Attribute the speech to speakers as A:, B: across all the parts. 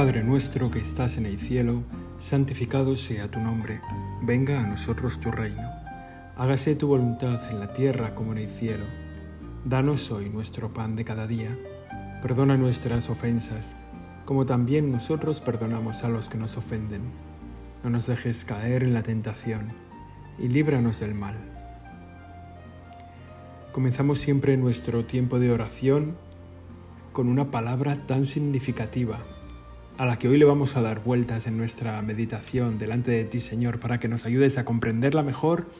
A: Padre nuestro que estás en el cielo, santificado sea tu nombre, venga a nosotros tu reino, hágase tu voluntad en la tierra como en el cielo. Danos hoy nuestro pan de cada día, perdona nuestras ofensas, como también nosotros perdonamos a los que nos ofenden. No nos dejes caer en la tentación, y líbranos del mal. Comenzamos siempre nuestro tiempo de oración con una palabra tan significativa a la que hoy le vamos a dar vueltas en nuestra meditación delante de ti, Señor, para que nos ayudes a comprenderla mejor,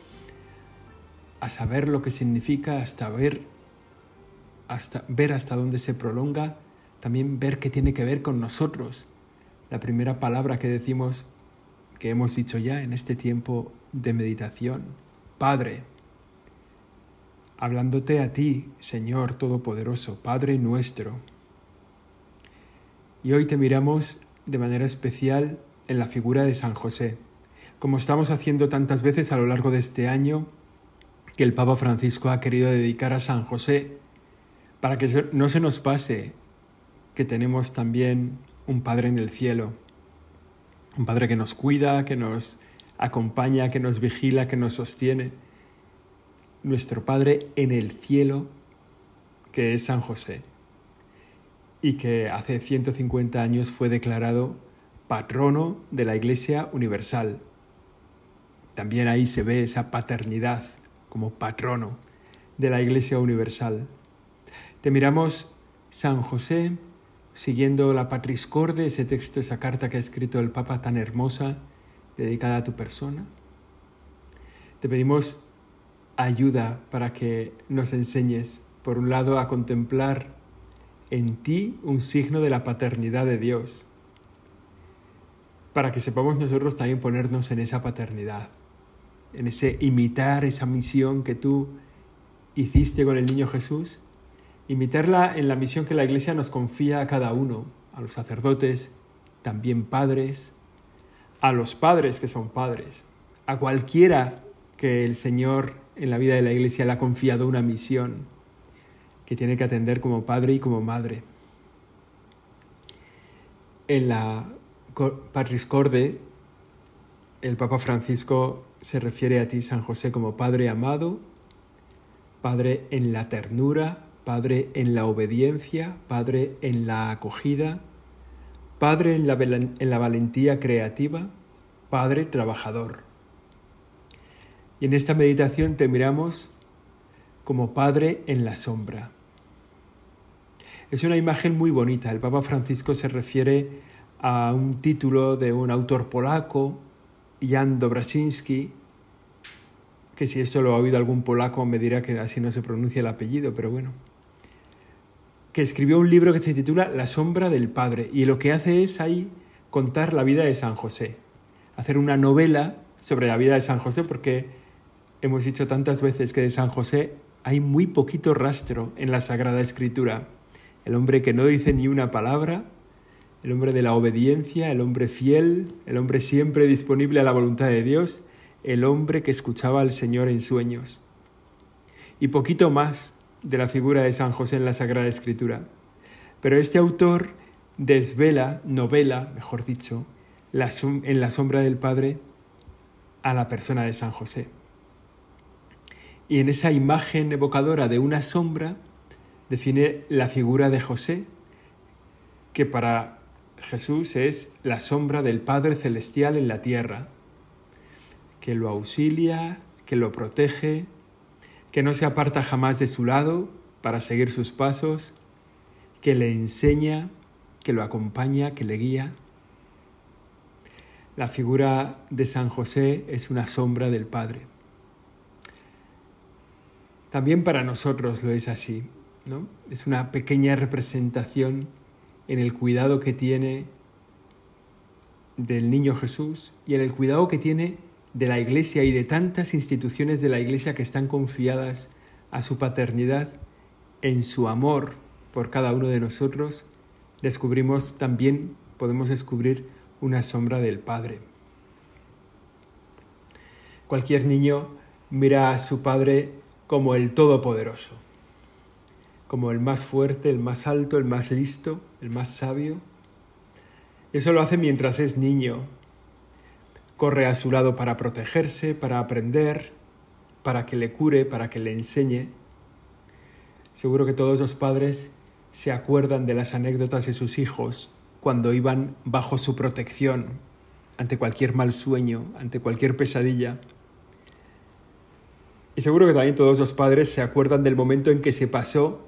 A: a saber lo que significa, hasta ver hasta ver hasta dónde se prolonga, también ver qué tiene que ver con nosotros. La primera palabra que decimos que hemos dicho ya en este tiempo de meditación, Padre, hablándote a ti, Señor Todopoderoso, Padre nuestro, y hoy te miramos de manera especial en la figura de San José, como estamos haciendo tantas veces a lo largo de este año que el Papa Francisco ha querido dedicar a San José, para que no se nos pase que tenemos también un Padre en el cielo, un Padre que nos cuida, que nos acompaña, que nos vigila, que nos sostiene. Nuestro Padre en el cielo, que es San José y que hace 150 años fue declarado patrono de la Iglesia Universal. También ahí se ve esa paternidad como patrono de la Iglesia Universal. Te miramos San José siguiendo la Patris Corde, ese texto, esa carta que ha escrito el Papa tan hermosa, dedicada a tu persona. Te pedimos ayuda para que nos enseñes, por un lado, a contemplar en ti un signo de la paternidad de Dios, para que sepamos nosotros también ponernos en esa paternidad, en ese imitar esa misión que tú hiciste con el niño Jesús, imitarla en la misión que la Iglesia nos confía a cada uno, a los sacerdotes, también padres, a los padres que son padres, a cualquiera que el Señor en la vida de la Iglesia le ha confiado una misión que tiene que atender como padre y como madre. En la Patris Corde, el Papa Francisco se refiere a ti, San José, como Padre amado, Padre en la ternura, Padre en la obediencia, Padre en la acogida, Padre en la, en la valentía creativa, Padre trabajador. Y en esta meditación te miramos como Padre en la sombra. Es una imagen muy bonita. El Papa Francisco se refiere a un título de un autor polaco, Jan Dobraczynski, que si esto lo ha oído algún polaco me dirá que así no se pronuncia el apellido, pero bueno, que escribió un libro que se titula La sombra del Padre y lo que hace es ahí contar la vida de San José, hacer una novela sobre la vida de San José porque hemos dicho tantas veces que de San José hay muy poquito rastro en la Sagrada Escritura el hombre que no dice ni una palabra, el hombre de la obediencia, el hombre fiel, el hombre siempre disponible a la voluntad de Dios, el hombre que escuchaba al Señor en sueños. Y poquito más de la figura de San José en la Sagrada Escritura. Pero este autor desvela, novela, mejor dicho, en la sombra del Padre a la persona de San José. Y en esa imagen evocadora de una sombra, define la figura de José, que para Jesús es la sombra del Padre Celestial en la tierra, que lo auxilia, que lo protege, que no se aparta jamás de su lado para seguir sus pasos, que le enseña, que lo acompaña, que le guía. La figura de San José es una sombra del Padre. También para nosotros lo es así. Es una pequeña representación en el cuidado que tiene del niño Jesús y en el cuidado que tiene de la Iglesia y de tantas instituciones de la Iglesia que están confiadas a su paternidad, en su amor por cada uno de nosotros, descubrimos también, podemos descubrir una sombra del Padre. Cualquier niño mira a su Padre como el Todopoderoso como el más fuerte, el más alto, el más listo, el más sabio. Eso lo hace mientras es niño. Corre a su lado para protegerse, para aprender, para que le cure, para que le enseñe. Seguro que todos los padres se acuerdan de las anécdotas de sus hijos cuando iban bajo su protección ante cualquier mal sueño, ante cualquier pesadilla. Y seguro que también todos los padres se acuerdan del momento en que se pasó,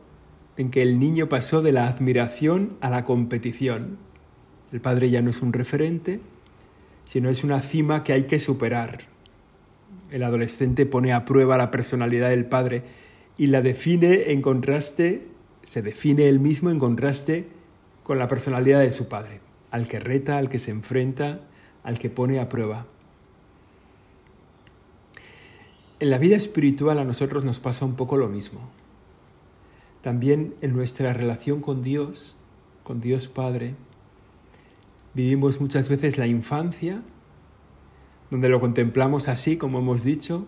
A: en que el niño pasó de la admiración a la competición. El padre ya no es un referente, sino es una cima que hay que superar. El adolescente pone a prueba la personalidad del padre y la define en contraste, se define él mismo en contraste con la personalidad de su padre, al que reta, al que se enfrenta, al que pone a prueba. En la vida espiritual a nosotros nos pasa un poco lo mismo. También en nuestra relación con Dios, con Dios Padre, vivimos muchas veces la infancia, donde lo contemplamos así, como hemos dicho,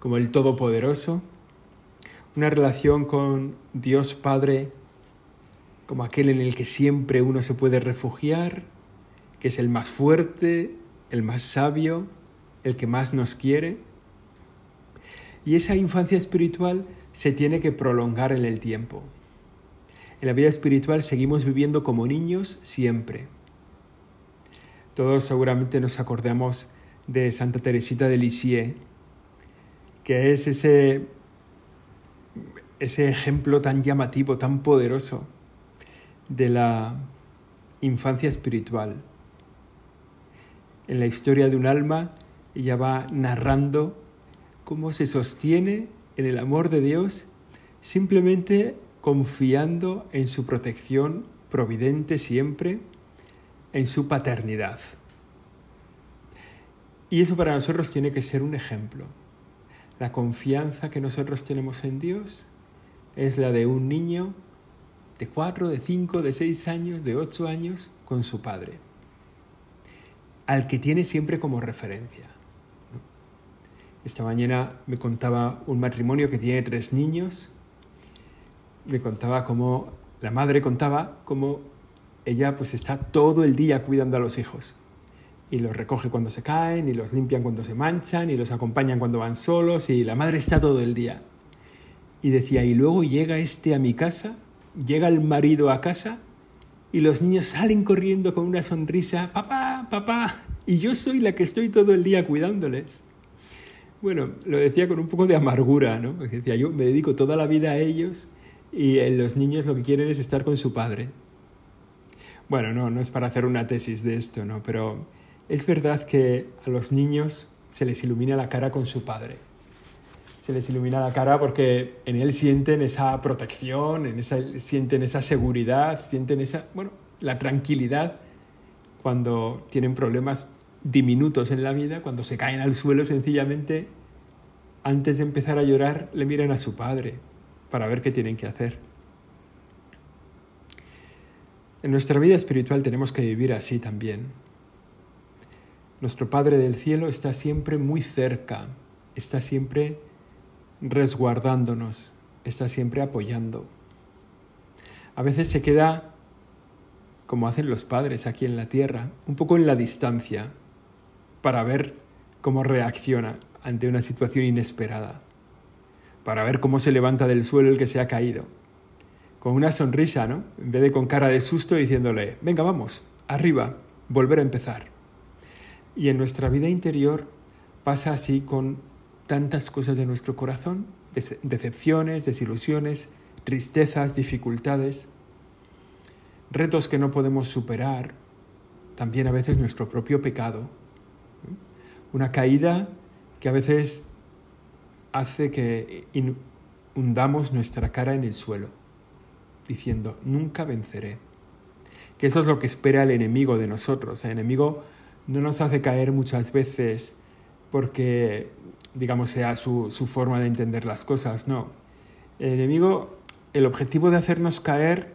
A: como el Todopoderoso, una relación con Dios Padre como aquel en el que siempre uno se puede refugiar, que es el más fuerte, el más sabio, el que más nos quiere. Y esa infancia espiritual se tiene que prolongar en el tiempo. En la vida espiritual seguimos viviendo como niños siempre. Todos seguramente nos acordamos de Santa Teresita de Lisieux, que es ese, ese ejemplo tan llamativo, tan poderoso de la infancia espiritual. En la historia de un alma, ella va narrando cómo se sostiene en el amor de Dios simplemente confiando en su protección providente siempre, en su paternidad. Y eso para nosotros tiene que ser un ejemplo. La confianza que nosotros tenemos en Dios es la de un niño de cuatro, de cinco, de seis años, de ocho años con su padre, al que tiene siempre como referencia. Esta mañana me contaba un matrimonio que tiene tres niños, me contaba cómo, la madre contaba cómo ella pues está todo el día cuidando a los hijos y los recoge cuando se caen y los limpian cuando se manchan y los acompañan cuando van solos y la madre está todo el día. Y decía, y luego llega este a mi casa llega el marido a casa y los niños salen corriendo con una sonrisa, papá, papá, y yo soy la que estoy todo el día cuidándoles. Bueno, lo decía con un poco de amargura, ¿no? Porque decía, yo me dedico toda la vida a ellos y los niños lo que quieren es estar con su padre. Bueno, no, no es para hacer una tesis de esto, ¿no? Pero es verdad que a los niños se les ilumina la cara con su padre se les ilumina la cara porque en él sienten esa protección, en esa, sienten esa seguridad, sienten esa, bueno, la tranquilidad cuando tienen problemas diminutos en la vida, cuando se caen al suelo sencillamente, antes de empezar a llorar, le miran a su padre para ver qué tienen que hacer. En nuestra vida espiritual tenemos que vivir así también. Nuestro Padre del Cielo está siempre muy cerca, está siempre resguardándonos, está siempre apoyando. A veces se queda, como hacen los padres aquí en la tierra, un poco en la distancia para ver cómo reacciona ante una situación inesperada, para ver cómo se levanta del suelo el que se ha caído, con una sonrisa, ¿no? En vez de con cara de susto diciéndole, venga, vamos, arriba, volver a empezar. Y en nuestra vida interior pasa así con tantas cosas de nuestro corazón, decepciones, desilusiones, tristezas, dificultades, retos que no podemos superar, también a veces nuestro propio pecado, una caída que a veces hace que hundamos nuestra cara en el suelo, diciendo, nunca venceré. Que eso es lo que espera el enemigo de nosotros. El enemigo no nos hace caer muchas veces porque digamos, sea su, su forma de entender las cosas, no. El enemigo, el objetivo de hacernos caer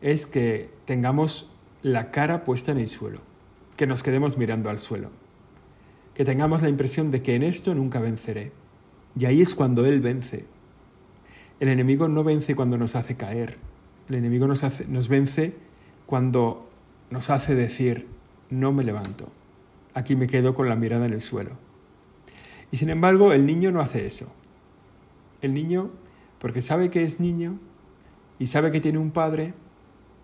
A: es que tengamos la cara puesta en el suelo, que nos quedemos mirando al suelo, que tengamos la impresión de que en esto nunca venceré. Y ahí es cuando Él vence. El enemigo no vence cuando nos hace caer, el enemigo nos, hace, nos vence cuando nos hace decir, no me levanto, aquí me quedo con la mirada en el suelo. Y sin embargo, el niño no hace eso. El niño, porque sabe que es niño y sabe que tiene un padre,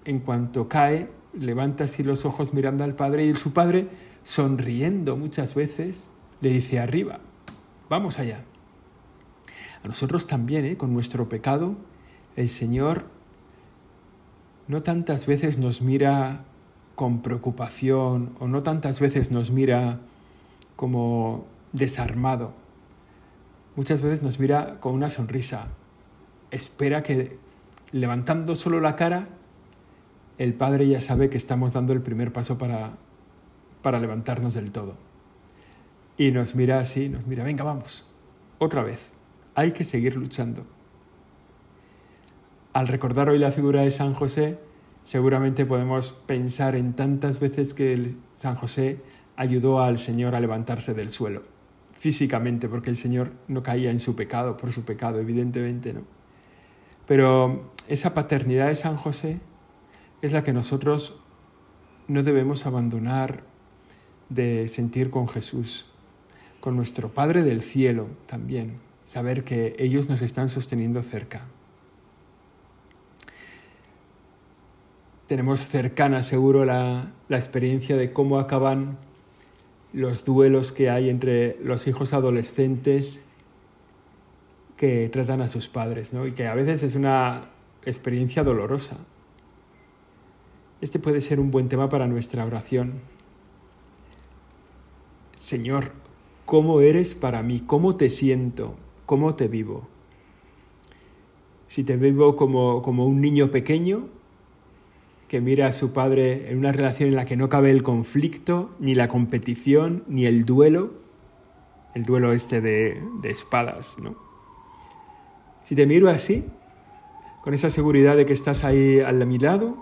A: en cuanto cae, levanta así los ojos mirando al padre y su padre, sonriendo muchas veces, le dice arriba, vamos allá. A nosotros también, ¿eh? con nuestro pecado, el Señor no tantas veces nos mira con preocupación o no tantas veces nos mira como desarmado. Muchas veces nos mira con una sonrisa. Espera que levantando solo la cara, el Padre ya sabe que estamos dando el primer paso para, para levantarnos del todo. Y nos mira así, nos mira, venga, vamos, otra vez, hay que seguir luchando. Al recordar hoy la figura de San José, seguramente podemos pensar en tantas veces que San José ayudó al Señor a levantarse del suelo, físicamente, porque el Señor no caía en su pecado, por su pecado, evidentemente, ¿no? Pero esa paternidad de San José es la que nosotros no debemos abandonar de sentir con Jesús, con nuestro Padre del cielo también, saber que ellos nos están sosteniendo cerca. Tenemos cercana seguro la, la experiencia de cómo acaban los duelos que hay entre los hijos adolescentes que tratan a sus padres, ¿no? y que a veces es una experiencia dolorosa. Este puede ser un buen tema para nuestra oración. Señor, ¿cómo eres para mí? ¿Cómo te siento? ¿Cómo te vivo? Si te vivo como, como un niño pequeño que mira a su padre en una relación en la que no cabe el conflicto, ni la competición, ni el duelo, el duelo este de, de espadas, ¿no? Si te miro así, con esa seguridad de que estás ahí al mi lado,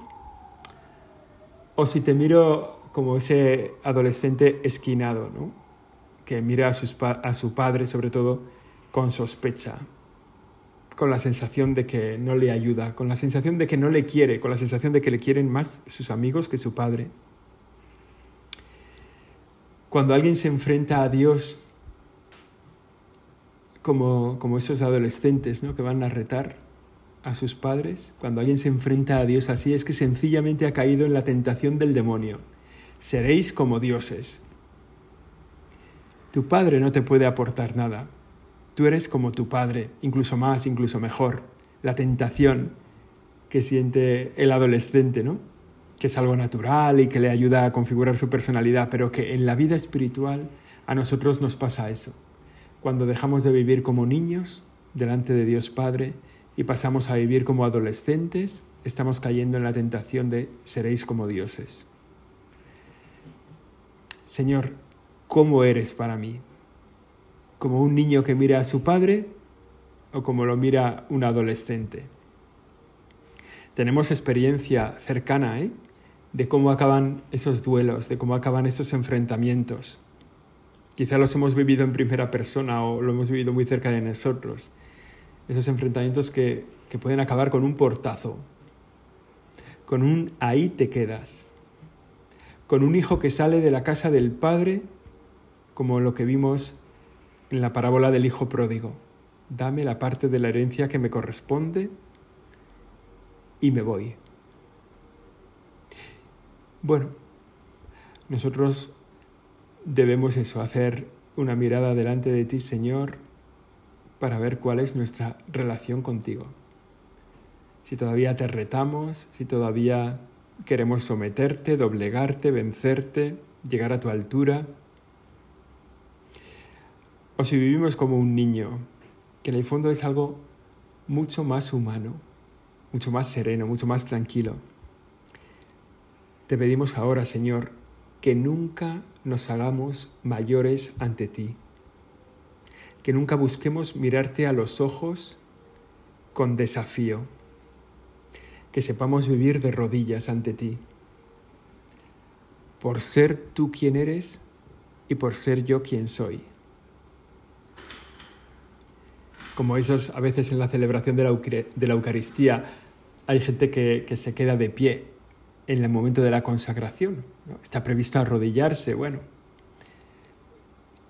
A: o si te miro como ese adolescente esquinado, ¿no? que mira a, a su padre sobre todo con sospecha, con la sensación de que no le ayuda, con la sensación de que no le quiere, con la sensación de que le quieren más sus amigos que su padre. Cuando alguien se enfrenta a Dios como, como esos adolescentes ¿no? que van a retar a sus padres, cuando alguien se enfrenta a Dios así, es que sencillamente ha caído en la tentación del demonio. Seréis como dioses. Tu padre no te puede aportar nada, Tú eres como tu padre, incluso más, incluso mejor. La tentación que siente el adolescente, ¿no? Que es algo natural y que le ayuda a configurar su personalidad, pero que en la vida espiritual a nosotros nos pasa eso. Cuando dejamos de vivir como niños delante de Dios Padre y pasamos a vivir como adolescentes, estamos cayendo en la tentación de seréis como dioses. Señor, ¿cómo eres para mí? como un niño que mira a su padre o como lo mira un adolescente. Tenemos experiencia cercana ¿eh? de cómo acaban esos duelos, de cómo acaban esos enfrentamientos. Quizá los hemos vivido en primera persona o lo hemos vivido muy cerca de nosotros. Esos enfrentamientos que, que pueden acabar con un portazo, con un ahí te quedas, con un hijo que sale de la casa del padre, como lo que vimos en la parábola del Hijo Pródigo. Dame la parte de la herencia que me corresponde y me voy. Bueno, nosotros debemos eso, hacer una mirada delante de ti, Señor, para ver cuál es nuestra relación contigo. Si todavía te retamos, si todavía queremos someterte, doblegarte, vencerte, llegar a tu altura, o si vivimos como un niño, que en el fondo es algo mucho más humano, mucho más sereno, mucho más tranquilo. Te pedimos ahora, Señor, que nunca nos hagamos mayores ante ti, que nunca busquemos mirarte a los ojos con desafío, que sepamos vivir de rodillas ante ti, por ser tú quien eres y por ser yo quien soy como esos a veces en la celebración de la, Eucaristía hay gente que, se queda de pie en el momento de la consagración. Está previsto arrodillarse, bueno.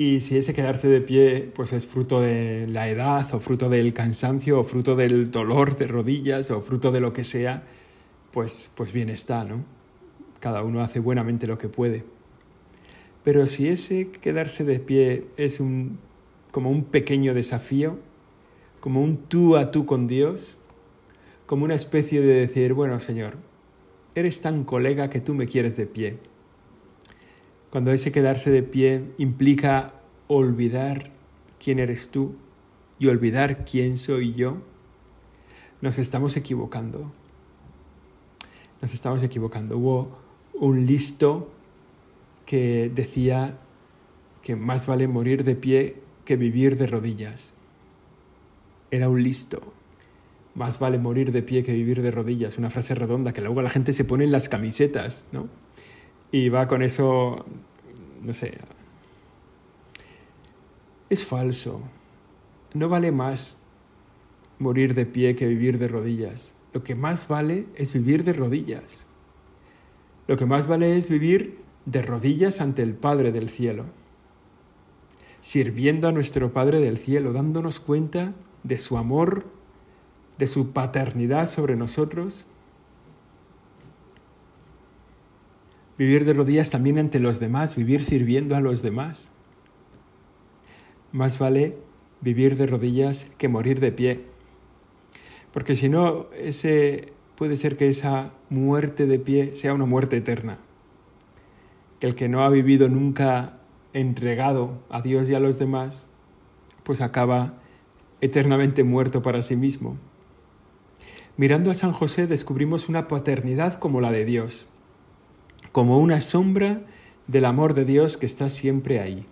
A: Y si ese quedarse de pie pues es fruto de la edad o fruto del cansancio o fruto del dolor de rodillas o fruto de lo que sea, pues, pues bien está, ¿no? Cada uno hace buenamente lo que puede. Pero si ese quedarse de pie es un, como un pequeño desafío, como un tú a tú con Dios, como una especie de decir, bueno Señor, eres tan colega que tú me quieres de pie. Cuando ese quedarse de pie implica olvidar quién eres tú y olvidar quién soy yo, nos estamos equivocando. Nos estamos equivocando. Hubo un listo que decía que más vale morir de pie que vivir de rodillas. Era un listo. Más vale morir de pie que vivir de rodillas. Una frase redonda que luego la gente se pone en las camisetas, ¿no? Y va con eso, no sé. Es falso. No vale más morir de pie que vivir de rodillas. Lo que más vale es vivir de rodillas. Lo que más vale es vivir de rodillas ante el Padre del cielo, sirviendo a nuestro Padre del cielo, dándonos cuenta de su amor, de su paternidad sobre nosotros. Vivir de rodillas también ante los demás, vivir sirviendo a los demás. Más vale vivir de rodillas que morir de pie. Porque si no, ese puede ser que esa muerte de pie sea una muerte eterna. Que el que no ha vivido nunca entregado a Dios y a los demás, pues acaba eternamente muerto para sí mismo. Mirando a San José descubrimos una paternidad como la de Dios, como una sombra del amor de Dios que está siempre ahí,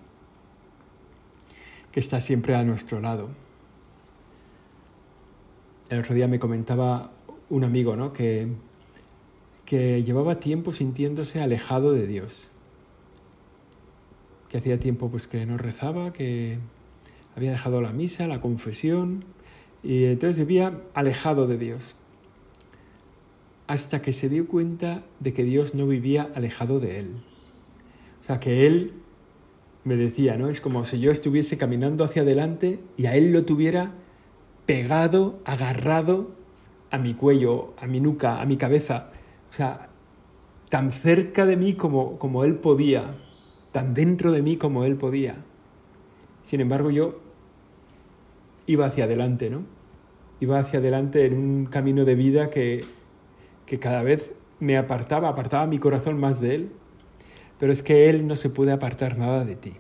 A: que está siempre a nuestro lado. El otro día me comentaba un amigo ¿no? que, que llevaba tiempo sintiéndose alejado de Dios, que hacía tiempo pues, que no rezaba, que había dejado la misa, la confesión, y entonces vivía alejado de Dios, hasta que se dio cuenta de que Dios no vivía alejado de él. O sea, que él me decía, ¿no? Es como si yo estuviese caminando hacia adelante y a él lo tuviera pegado, agarrado a mi cuello, a mi nuca, a mi cabeza. O sea, tan cerca de mí como, como él podía, tan dentro de mí como él podía. Sin embargo, yo iba hacia adelante, ¿no? Iba hacia adelante en un camino de vida que, que cada vez me apartaba, apartaba mi corazón más de Él. Pero es que Él no se puede apartar nada de ti.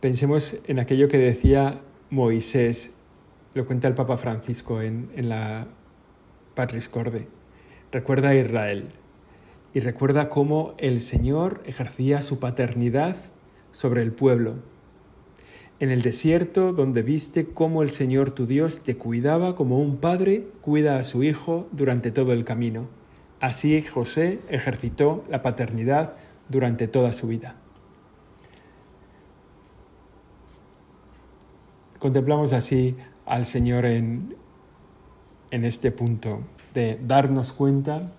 A: Pensemos en aquello que decía Moisés, lo cuenta el Papa Francisco en, en la Patris Corde. Recuerda a Israel y recuerda cómo el Señor ejercía su paternidad sobre el pueblo en el desierto donde viste cómo el Señor tu Dios te cuidaba como un padre cuida a su hijo durante todo el camino. Así José ejercitó la paternidad durante toda su vida. Contemplamos así al Señor en, en este punto de darnos cuenta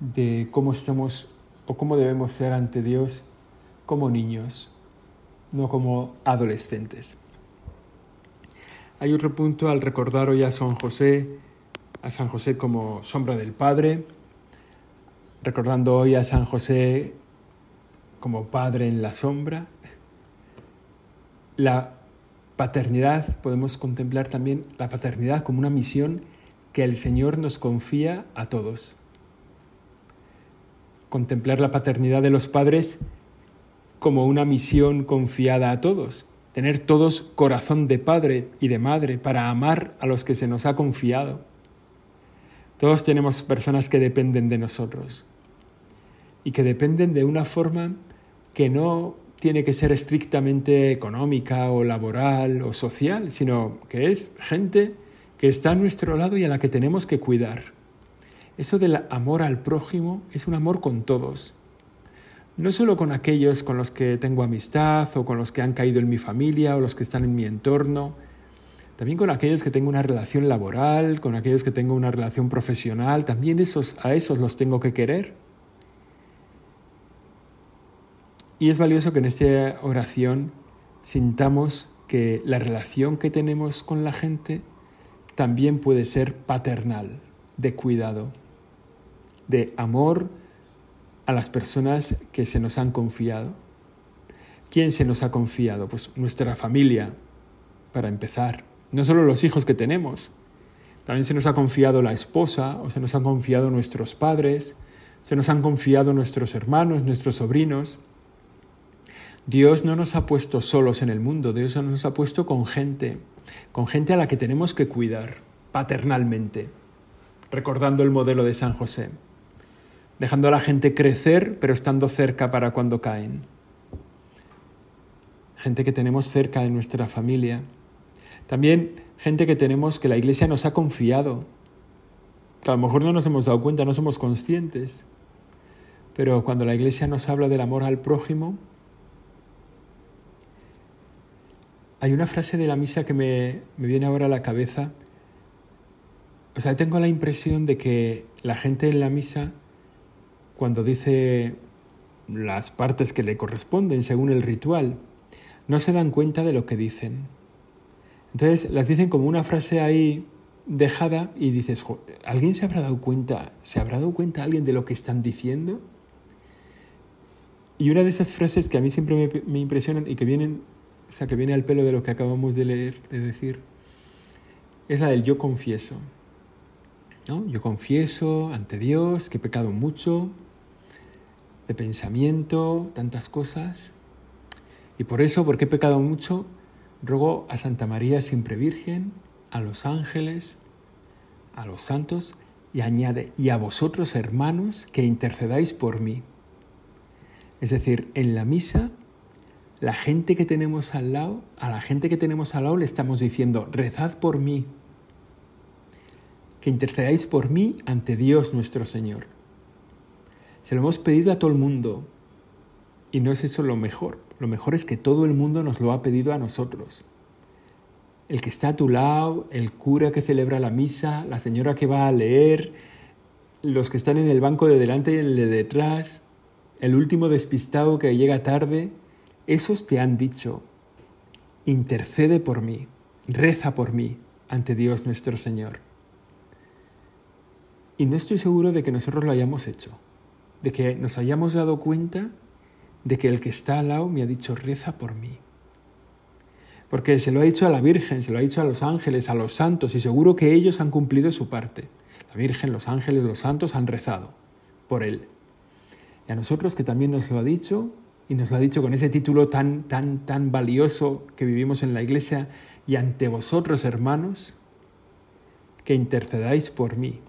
A: de cómo estamos o cómo debemos ser ante Dios como niños no como adolescentes. Hay otro punto al recordar hoy a San José, a San José como sombra del Padre, recordando hoy a San José como Padre en la sombra. La paternidad, podemos contemplar también la paternidad como una misión que el Señor nos confía a todos. Contemplar la paternidad de los padres como una misión confiada a todos, tener todos corazón de padre y de madre para amar a los que se nos ha confiado. Todos tenemos personas que dependen de nosotros y que dependen de una forma que no tiene que ser estrictamente económica o laboral o social, sino que es gente que está a nuestro lado y a la que tenemos que cuidar. Eso del amor al prójimo es un amor con todos no solo con aquellos con los que tengo amistad o con los que han caído en mi familia o los que están en mi entorno, también con aquellos que tengo una relación laboral, con aquellos que tengo una relación profesional, también esos, a esos los tengo que querer. Y es valioso que en esta oración sintamos que la relación que tenemos con la gente también puede ser paternal, de cuidado, de amor a las personas que se nos han confiado. ¿Quién se nos ha confiado? Pues nuestra familia, para empezar. No solo los hijos que tenemos, también se nos ha confiado la esposa, o se nos han confiado nuestros padres, se nos han confiado nuestros hermanos, nuestros sobrinos. Dios no nos ha puesto solos en el mundo, Dios nos ha puesto con gente, con gente a la que tenemos que cuidar paternalmente, recordando el modelo de San José, dejando a la gente crecer, pero estando cerca para cuando caen. Gente que tenemos cerca de nuestra familia, también gente que tenemos que la iglesia nos ha confiado, que a lo mejor no nos hemos dado cuenta, no somos conscientes, pero cuando la iglesia nos habla del amor al prójimo, hay una frase de la misa que me, me viene ahora a la cabeza. O sea, tengo la impresión de que la gente en la misa, cuando dice las partes que le corresponden según el ritual, no se dan cuenta de lo que dicen. Entonces las dicen como una frase ahí dejada y dices, ¿alguien se habrá dado cuenta? ¿Se habrá dado cuenta alguien de lo que están diciendo? Y una de esas frases que a mí siempre me, impresionan y que vienen, o sea, que viene al pelo de lo que acabamos de leer, de decir, es la del yo confieso. ¿no? Yo confieso ante Dios que he pecado mucho, de pensamiento, tantas cosas. Y por eso, porque he pecado mucho, Ruego a Santa María siempre Virgen, a los ángeles, a los santos, y añade, y a vosotros hermanos, que intercedáis por mí. Es decir, en la misa, la gente que tenemos al lado, a la gente que tenemos al lado le estamos diciendo, rezad por mí, que intercedáis por mí ante Dios nuestro Señor. Se lo hemos pedido a todo el mundo, y no es eso lo mejor. Lo mejor es que todo el mundo nos lo ha pedido a nosotros. El que está a tu lado, el cura que celebra la misa, la señora que va a leer, los que están en el banco de delante y en el de detrás, el último despistado que llega tarde, esos te han dicho, intercede por mí, reza por mí ante Dios nuestro Señor. Y no estoy seguro de que nosotros lo hayamos hecho, de que nos hayamos dado cuenta de que el que está al lado me ha dicho, reza por mí. Porque se lo ha dicho a la Virgen, se lo ha dicho a los ángeles, a los santos, y seguro que ellos han cumplido su parte. La Virgen, los ángeles, los santos han rezado por él. Y a nosotros que también nos lo ha dicho, y nos lo ha dicho con ese título tan, tan, tan valioso que vivimos en la iglesia, y ante vosotros, hermanos, que intercedáis por mí.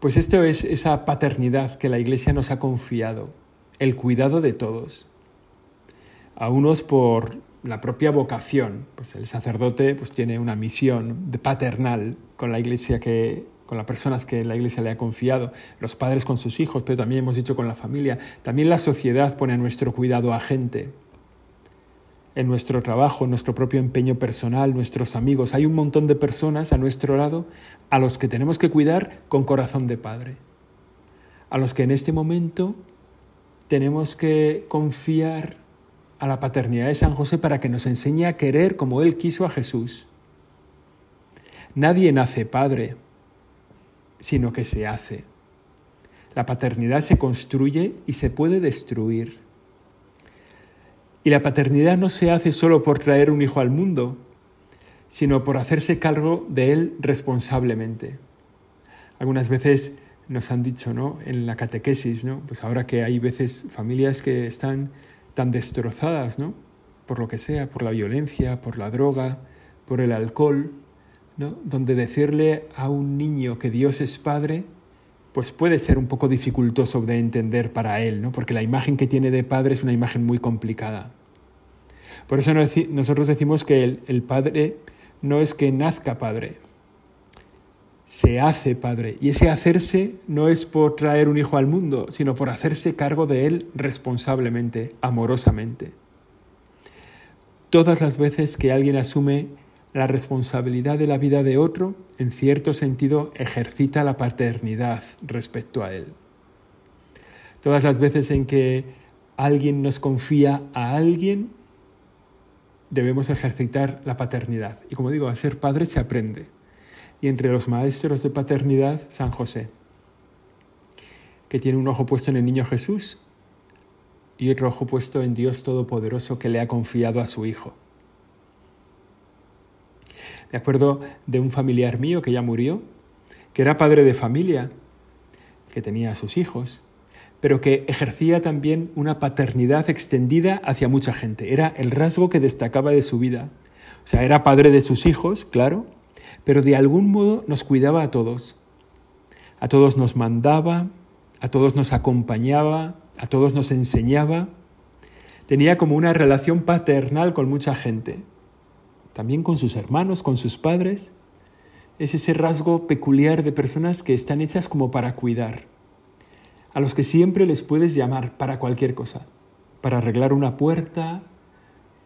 A: Pues esto es esa paternidad que la Iglesia nos ha confiado, el cuidado de todos. A unos por la propia vocación, pues el sacerdote pues tiene una misión de paternal con la Iglesia que con las personas que la Iglesia le ha confiado, los padres con sus hijos, pero también hemos dicho con la familia. También la sociedad pone a nuestro cuidado a gente en nuestro trabajo, en nuestro propio empeño personal, nuestros amigos. Hay un montón de personas a nuestro lado a los que tenemos que cuidar con corazón de padre. A los que en este momento tenemos que confiar a la paternidad de San José para que nos enseñe a querer como Él quiso a Jesús. Nadie nace padre, sino que se hace. La paternidad se construye y se puede destruir. Y la paternidad no se hace solo por traer un hijo al mundo, sino por hacerse cargo de él responsablemente. Algunas veces nos han dicho, ¿no? En la catequesis, ¿no? Pues ahora que hay veces familias que están tan destrozadas, ¿no? Por lo que sea, por la violencia, por la droga, por el alcohol, ¿no? Donde decirle a un niño que Dios es padre, pues puede ser un poco dificultoso de entender para él, ¿no? Porque la imagen que tiene de padre es una imagen muy complicada. Por eso nosotros decimos que el, Padre no es que nazca Padre, se hace Padre. Y ese hacerse no es por traer un hijo al mundo, sino por hacerse cargo de él responsablemente, amorosamente. todas las veces que alguien asume la responsabilidad de la vida de otro, en cierto sentido, ejercita la paternidad respecto a él. Todas las veces en que alguien nos confía a alguien, debemos ejercitar la paternidad. Y como digo, a ser padre se aprende. Y entre los maestros de paternidad, San José, que tiene un ojo puesto en el niño Jesús y otro ojo puesto en Dios Todopoderoso que le ha confiado a su Hijo. Me acuerdo de un familiar mío que ya murió, que era padre de familia, que tenía a sus hijos, pero que ejercía también una paternidad extendida hacia mucha gente. Era el rasgo que destacaba de su vida. O sea, era padre de sus hijos, claro, pero de algún modo nos cuidaba a todos. A todos nos mandaba, a todos nos acompañaba, a todos nos enseñaba. Tenía como una relación paternal con mucha gente también con sus hermanos, con sus padres. Es ese rasgo peculiar de personas que están hechas como para cuidar, a los que siempre les puedes llamar para cualquier cosa, para arreglar una puerta,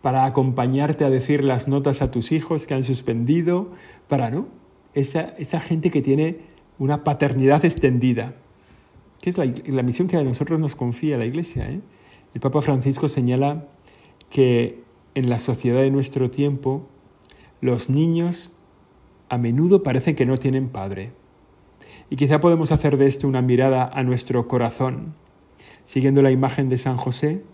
A: para acompañarte a decir las notas a tus hijos que han suspendido, para, ¿no? Esa, esa gente que tiene una paternidad extendida, que es la, la, misión que a nosotros nos confía la Iglesia. ¿eh? El Papa Francisco señala que en la sociedad de nuestro tiempo los niños a menudo parecen que no tienen padre. Y quizá podemos hacer de esto una mirada a nuestro corazón, siguiendo la imagen de San José.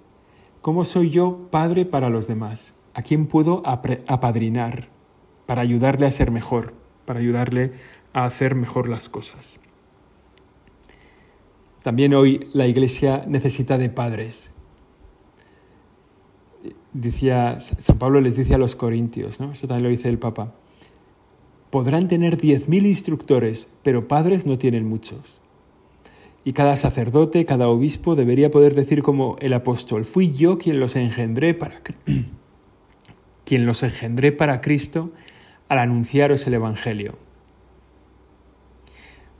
A: ¿Cómo soy yo padre para los demás? ¿A quién puedo apadrinar para ayudarle a ser mejor, para ayudarle a hacer mejor las cosas? También hoy la Iglesia necesita de padres decía, San Pablo les dice a los corintios, ¿no? eso también lo dice el Papa, podrán tener 10.000 instructores, pero padres no tienen muchos. Y cada sacerdote, cada obispo debería poder decir como el apóstol, fui yo quien los engendré para, quien los engendré para Cristo al anunciaros el Evangelio.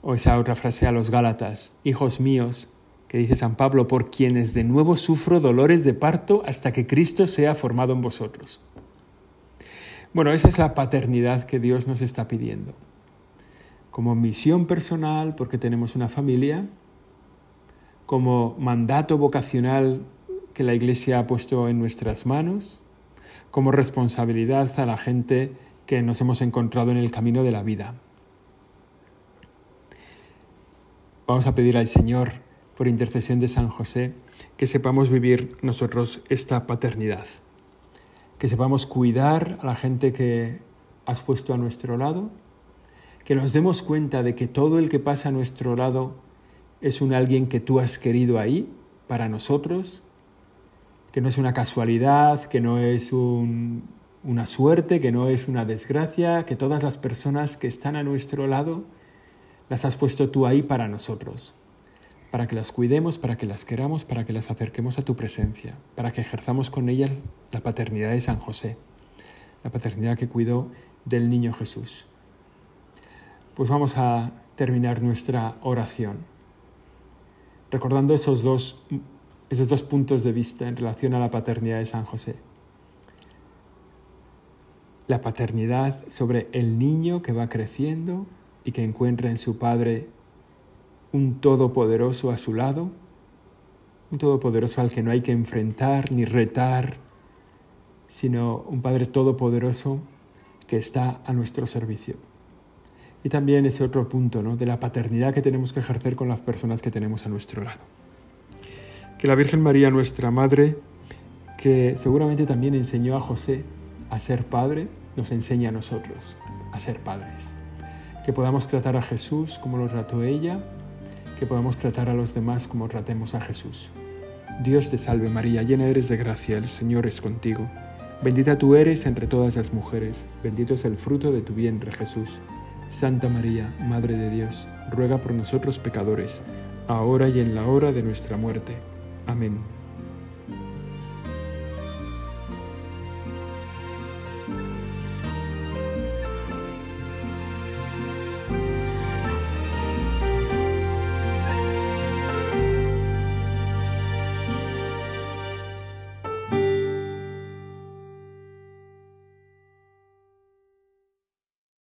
A: O esa otra frase a los Gálatas, hijos míos, que dice San Pablo, por quienes de nuevo sufro dolores de parto hasta que Cristo sea formado en vosotros. Bueno, esa es la paternidad que Dios nos está pidiendo. Como misión personal, porque tenemos una familia, como mandato vocacional que la Iglesia ha puesto en nuestras manos, como responsabilidad a la gente que nos hemos encontrado en el camino de la vida. Vamos a pedir al Señor por intercesión de San José, que sepamos vivir nosotros esta paternidad, que sepamos cuidar a la gente que has puesto a nuestro lado, que nos demos cuenta de que todo el que pasa a nuestro lado es un alguien que tú has querido ahí para nosotros, que no es una casualidad, que no es una suerte, que no es una desgracia, que todas las personas que están a nuestro lado las has puesto tú ahí para nosotros para que las cuidemos, para que las queramos, para que las acerquemos a tu presencia, para que ejerzamos con ellas la paternidad de San José, la paternidad que cuidó del niño Jesús. Pues vamos a terminar nuestra oración recordando esos dos, esos dos puntos de vista en relación a la paternidad de San José. La paternidad sobre el niño que va creciendo y que encuentra en su padre un todopoderoso a su lado, un todopoderoso al que no hay que enfrentar ni retar, sino un Padre todopoderoso que está a nuestro servicio. Y también ese otro punto ¿no? de la paternidad que tenemos que ejercer con las personas que tenemos a nuestro lado. Que la Virgen María, nuestra Madre, que seguramente también enseñó a José a ser padre, nos enseña a nosotros a ser padres. Que podamos tratar a Jesús como lo trató ella que podamos tratar a los demás como tratemos a Jesús. Dios te salve María, llena eres de gracia, el Señor es contigo. Bendita tú eres entre todas las mujeres, bendito es el fruto de tu vientre Jesús. Santa María, Madre de Dios, ruega por nosotros pecadores, ahora y en la hora de nuestra muerte. Amén.